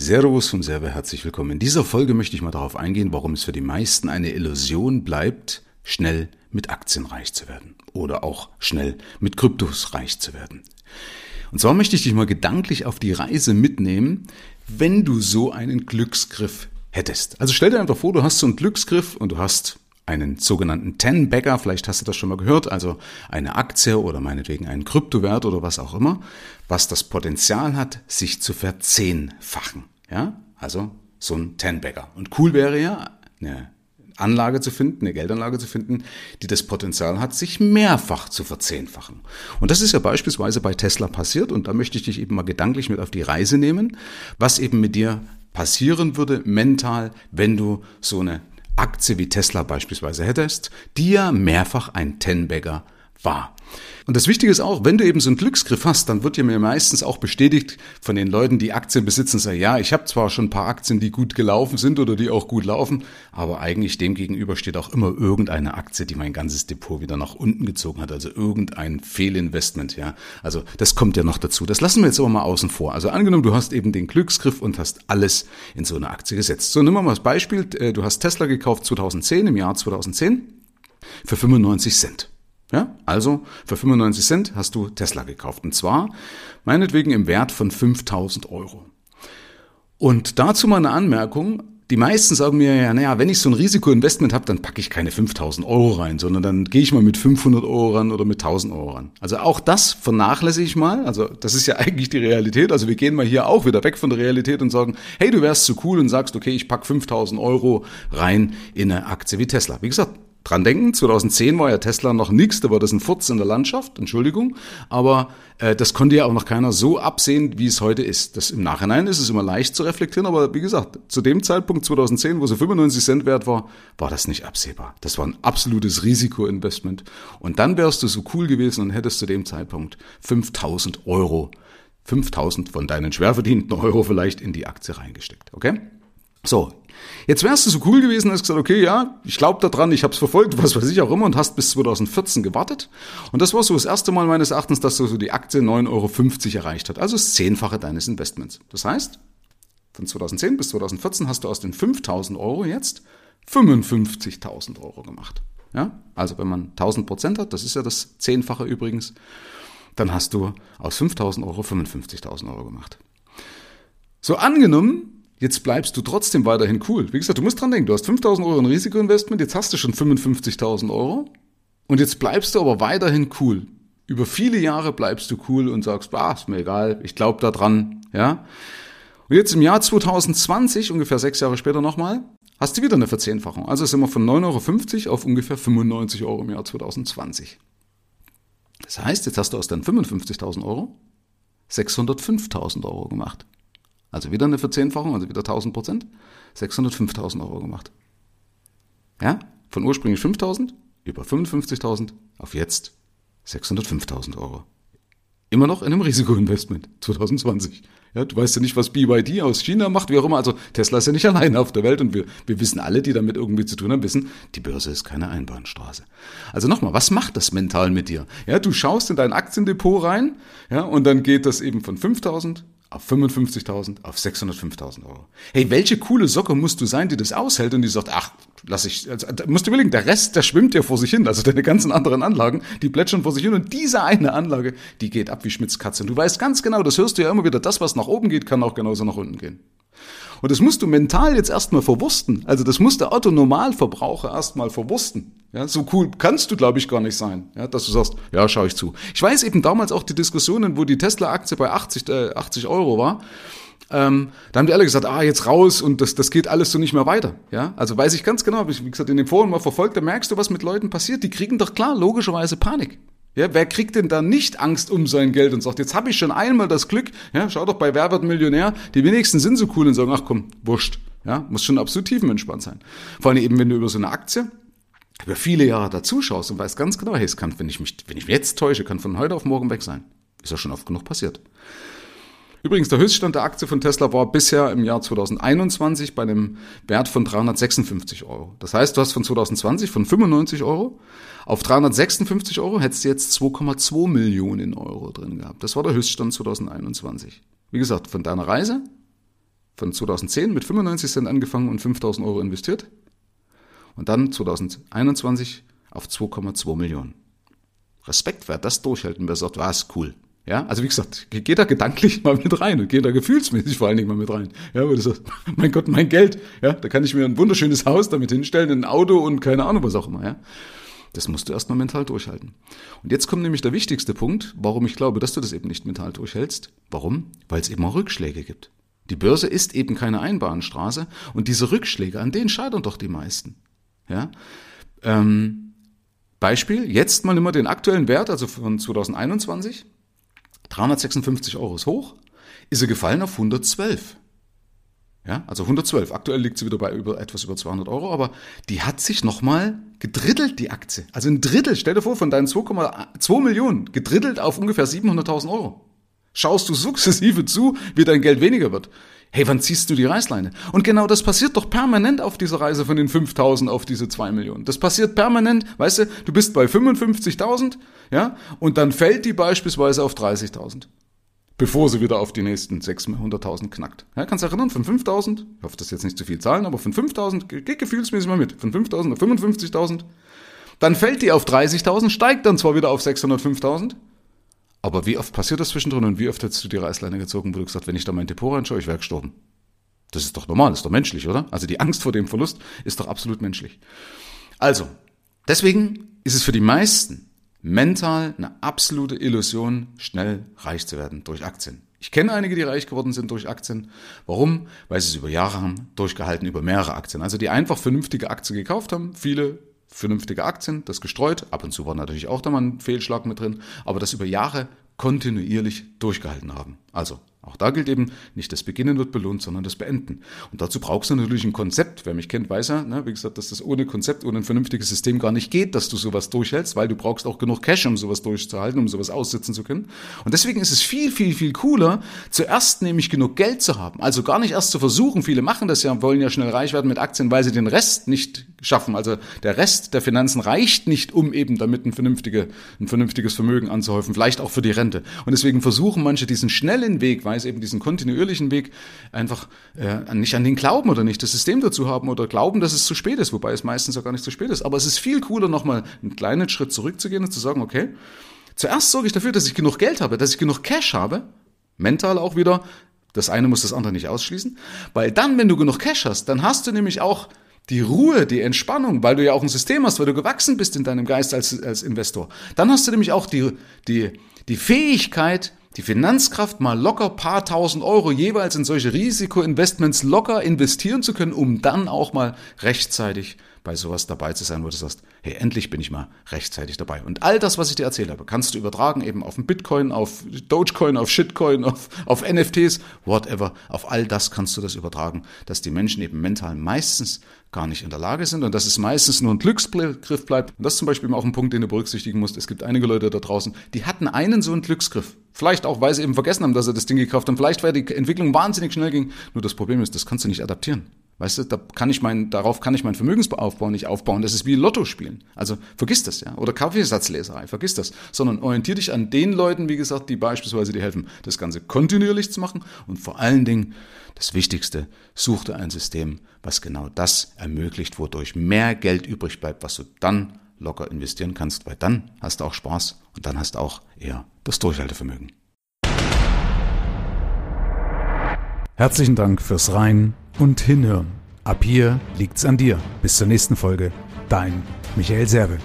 Servus und sehr herzlich willkommen. In dieser Folge möchte ich mal darauf eingehen, warum es für die meisten eine Illusion bleibt, schnell mit Aktien reich zu werden oder auch schnell mit Kryptos reich zu werden. Und zwar möchte ich dich mal gedanklich auf die Reise mitnehmen, wenn du so einen Glücksgriff hättest. Also stell dir einfach vor, du hast so einen Glücksgriff und du hast einen sogenannten Ten-Bagger, vielleicht hast du das schon mal gehört, also eine Aktie oder meinetwegen einen Kryptowert oder was auch immer, was das Potenzial hat, sich zu verzehnfachen. Ja, also so ein Ten-Bagger. Und cool wäre ja, eine Anlage zu finden, eine Geldanlage zu finden, die das Potenzial hat, sich mehrfach zu verzehnfachen. Und das ist ja beispielsweise bei Tesla passiert und da möchte ich dich eben mal gedanklich mit auf die Reise nehmen, was eben mit dir passieren würde mental, wenn du so eine Aktie wie Tesla beispielsweise hättest, die ja mehrfach ein Ten-Bagger war. Und das Wichtige ist auch, wenn du eben so einen Glücksgriff hast, dann wird dir mir meistens auch bestätigt von den Leuten, die Aktien besitzen, sagen, ja, ich habe zwar schon ein paar Aktien, die gut gelaufen sind oder die auch gut laufen, aber eigentlich dem gegenüber steht auch immer irgendeine Aktie, die mein ganzes Depot wieder nach unten gezogen hat, also irgendein Fehlinvestment, ja. Also das kommt ja noch dazu. Das lassen wir jetzt aber mal außen vor. Also angenommen, du hast eben den Glücksgriff und hast alles in so eine Aktie gesetzt. So, nimm mal das Beispiel, äh, du hast Tesla gekauft 2010, im Jahr 2010, für 95 Cent. Ja, also für 95 Cent hast du Tesla gekauft. Und zwar meinetwegen im Wert von 5000 Euro. Und dazu mal eine Anmerkung. Die meisten sagen mir ja, naja, wenn ich so ein Risikoinvestment habe, dann packe ich keine 5000 Euro rein, sondern dann gehe ich mal mit 500 Euro ran oder mit 1000 Euro ran. Also auch das vernachlässige ich mal. Also das ist ja eigentlich die Realität. Also wir gehen mal hier auch wieder weg von der Realität und sagen, hey, du wärst so cool und sagst, okay, ich pack 5000 Euro rein in eine Aktie wie Tesla. Wie gesagt, dran denken, 2010 war ja Tesla noch nichts, da war das ein Furz in der Landschaft, Entschuldigung, aber äh, das konnte ja auch noch keiner so absehen, wie es heute ist. Das Im Nachhinein ist es immer leicht zu reflektieren, aber wie gesagt, zu dem Zeitpunkt 2010, wo es 95 Cent wert war, war das nicht absehbar. Das war ein absolutes Risikoinvestment und dann wärst du so cool gewesen und hättest zu dem Zeitpunkt 5000 Euro, 5000 von deinen schwer verdienten Euro vielleicht in die Aktie reingesteckt, okay? So, jetzt wärst du so cool gewesen hast gesagt, okay, ja, ich glaube daran, ich habe es verfolgt, was weiß ich auch immer und hast bis 2014 gewartet. Und das war so das erste Mal meines Erachtens, dass du so die Aktie 9,50 Euro erreicht hat, also das Zehnfache deines Investments. Das heißt, von 2010 bis 2014 hast du aus den 5.000 Euro jetzt 55.000 Euro gemacht. Ja, also wenn man 1000 Prozent hat, das ist ja das Zehnfache übrigens, dann hast du aus 5.000 Euro 55.000 Euro gemacht. So angenommen, Jetzt bleibst du trotzdem weiterhin cool. Wie gesagt, du musst dran denken, du hast 5000 Euro in Risikoinvestment, jetzt hast du schon 55.000 Euro und jetzt bleibst du aber weiterhin cool. Über viele Jahre bleibst du cool und sagst, ah, ist mir egal, ich glaube da dran, ja. Und jetzt im Jahr 2020, ungefähr sechs Jahre später nochmal, hast du wieder eine Verzehnfachung. Also sind wir von 9,50 Euro auf ungefähr 95 Euro im Jahr 2020. Das heißt, jetzt hast du aus deinen 55.000 Euro 605.000 Euro gemacht. Also wieder eine Verzehnfachung, also wieder 1000 Prozent. 605.000 Euro gemacht. Ja, von ursprünglich 5.000 über 55.000 auf jetzt 605.000 Euro. Immer noch in einem Risikoinvestment 2020. Ja, du weißt ja nicht, was BYD aus China macht, wie auch immer. Also Tesla ist ja nicht alleine auf der Welt und wir, wir wissen alle, die damit irgendwie zu tun haben, wissen, die Börse ist keine Einbahnstraße. Also nochmal, was macht das mental mit dir? Ja, du schaust in dein Aktiendepot rein, ja, und dann geht das eben von 5000 auf 55.000, auf 605.000 Euro. Hey, welche coole Socke musst du sein, die das aushält und die sagt, ach, lass ich, also, musst du überlegen, der Rest, der schwimmt ja vor sich hin, also deine ganzen anderen Anlagen, die plätschern vor sich hin und diese eine Anlage, die geht ab wie Schmitz Katze. Und du weißt ganz genau, das hörst du ja immer wieder, das, was nach oben geht, kann auch genauso nach unten gehen. Und das musst du mental jetzt erstmal verwursten. Also das muss der Otto-Normalverbraucher erstmal verwursten. Ja, so cool kannst du, glaube ich, gar nicht sein, ja, dass du sagst, ja, schau ich zu. Ich weiß eben damals auch die Diskussionen, wo die Tesla-Aktie bei 80, äh, 80 Euro war. Ähm, da haben die alle gesagt, ah, jetzt raus und das, das geht alles so nicht mehr weiter. Ja, also weiß ich ganz genau, habe ich, wie gesagt, in den Foren mal verfolgt, da merkst du, was mit Leuten passiert. Die kriegen doch klar, logischerweise Panik. Ja, wer kriegt denn da nicht Angst um sein Geld und sagt, jetzt habe ich schon einmal das Glück, ja, schau doch bei Wer wird Millionär, die wenigsten sind so cool und sagen, ach komm, wurscht. Ja, muss schon absolut tiefenentspannt sein. Vor allem eben, wenn du über so eine Aktie über viele Jahre dazuschaust und weißt ganz genau, hey, es kann, wenn ich mich, wenn ich mich jetzt täusche, kann von heute auf morgen weg sein. Ist ja schon oft genug passiert. Übrigens, der Höchststand der Aktie von Tesla war bisher im Jahr 2021 bei einem Wert von 356 Euro. Das heißt, du hast von 2020 von 95 Euro auf 356 Euro hättest du jetzt 2,2 Millionen Euro drin gehabt. Das war der Höchststand 2021. Wie gesagt, von deiner Reise von 2010 mit 95 Cent angefangen und 5000 Euro investiert. Und dann 2021 auf 2,2 Millionen. Respekt, wer das durchhält und wer sagt, was, cool. Ja, also wie gesagt, geh da gedanklich mal mit rein und geh da gefühlsmäßig vor allen Dingen mal mit rein. Ja, wo du sagst, mein Gott, mein Geld, ja, da kann ich mir ein wunderschönes Haus damit hinstellen, ein Auto und keine Ahnung, was auch immer, ja. Das musst du erstmal mental durchhalten. Und jetzt kommt nämlich der wichtigste Punkt, warum ich glaube, dass du das eben nicht mental durchhältst. Warum? Weil es eben auch Rückschläge gibt. Die Börse ist eben keine Einbahnstraße und diese Rückschläge, an denen scheitern doch die meisten. Ja? Ähm, Beispiel, jetzt mal immer den aktuellen Wert, also von 2021. 356 Euro ist hoch, ist er gefallen auf 112. Ja, also 112. Aktuell liegt sie wieder bei über, etwas über 200 Euro, aber die hat sich nochmal gedrittelt, die Aktie. Also ein Drittel, stell dir vor, von deinen 2,2 Millionen, gedrittelt auf ungefähr 700.000 Euro. Schaust du sukzessive zu, wie dein Geld weniger wird. Hey, wann ziehst du die Reißleine? Und genau das passiert doch permanent auf dieser Reise von den 5.000 auf diese 2 Millionen. Das passiert permanent, weißt du, du bist bei 55.000, ja, und dann fällt die beispielsweise auf 30.000 bevor sie wieder auf die nächsten 600.000 knackt. Ja, kannst du erinnern, von 5.000, ich hoffe, das ist jetzt nicht zu viel Zahlen, aber von 5.000, geht gefühlsmäßig mal mit, von 5.000 auf 55.000, dann fällt die auf 30.000, steigt dann zwar wieder auf 605.000, aber wie oft passiert das zwischendrin und wie oft hättest du die Reißleine gezogen, wo du gesagt, wenn ich da mein Depot reinschaue, ich wäre gestorben. Das ist doch normal, ist doch menschlich, oder? Also die Angst vor dem Verlust ist doch absolut menschlich. Also, deswegen ist es für die meisten mental eine absolute Illusion, schnell reich zu werden durch Aktien. Ich kenne einige, die reich geworden sind durch Aktien. Warum? Weil sie es über Jahre haben, durchgehalten über mehrere Aktien. Also die einfach vernünftige Aktien gekauft haben, viele vernünftige Aktien, das gestreut. Ab und zu war natürlich auch da mal ein Fehlschlag mit drin, aber das über Jahre kontinuierlich durchgehalten haben. Also auch da gilt eben, nicht das Beginnen wird belohnt, sondern das Beenden. Und dazu brauchst du natürlich ein Konzept. Wer mich kennt, weiß ja, ne, wie gesagt, dass das ohne Konzept, ohne ein vernünftiges System gar nicht geht, dass du sowas durchhältst, weil du brauchst auch genug Cash, um sowas durchzuhalten, um sowas aussitzen zu können. Und deswegen ist es viel, viel, viel cooler, zuerst nämlich genug Geld zu haben. Also gar nicht erst zu versuchen, viele machen das ja, wollen ja schnell reich werden mit Aktien, weil sie den Rest nicht schaffen. Also der Rest der Finanzen reicht nicht, um eben damit ein, vernünftige, ein vernünftiges Vermögen anzuhäufen, vielleicht auch für die Rente. Und deswegen versuchen manche diesen schnellen Weg, weil es eben diesen kontinuierlichen Weg einfach äh, nicht an den glauben oder nicht das System dazu haben oder glauben, dass es zu spät ist, wobei es meistens ja gar nicht zu spät ist. Aber es ist viel cooler, nochmal einen kleinen Schritt zurückzugehen und zu sagen, okay, zuerst sorge ich dafür, dass ich genug Geld habe, dass ich genug Cash habe, mental auch wieder, das eine muss das andere nicht ausschließen, weil dann, wenn du genug Cash hast, dann hast du nämlich auch die Ruhe, die Entspannung, weil du ja auch ein System hast, weil du gewachsen bist in deinem Geist als, als Investor. Dann hast du nämlich auch die, die, die Fähigkeit, die Finanzkraft mal locker paar tausend Euro jeweils in solche Risikoinvestments locker investieren zu können, um dann auch mal rechtzeitig bei sowas dabei zu sein, wo du sagst, hey, endlich bin ich mal rechtzeitig dabei. Und all das, was ich dir erzählt habe, kannst du übertragen eben auf Bitcoin, auf Dogecoin, auf Shitcoin, auf, auf NFTs, whatever. Auf all das kannst du das übertragen, dass die Menschen eben mental meistens gar nicht in der Lage sind und dass es meistens nur ein Glücksgriff bleibt. Und das ist zum Beispiel auch ein Punkt, den du berücksichtigen musst. Es gibt einige Leute da draußen, die hatten einen so einen Glücksgriff. Vielleicht auch, weil sie eben vergessen haben, dass sie das Ding gekauft haben. Vielleicht, weil die Entwicklung wahnsinnig schnell ging. Nur das Problem ist, das kannst du nicht adaptieren. Weißt du, da kann ich mein, darauf kann ich meinen Vermögensaufbau nicht aufbauen. Das ist wie Lotto spielen. Also vergiss das, ja. Oder Kaffeesatzleserei, vergiss das. Sondern orientier dich an den Leuten, wie gesagt, die beispielsweise dir helfen, das Ganze kontinuierlich zu machen. Und vor allen Dingen, das Wichtigste, such dir ein System, was genau das ermöglicht, wodurch mehr Geld übrig bleibt, was du dann locker investieren kannst, weil dann hast du auch Spaß und dann hast du auch eher das Durchhaltevermögen. Herzlichen Dank fürs Rein und Hinhören. Ab hier liegt's an dir. Bis zur nächsten Folge. Dein Michael Serve.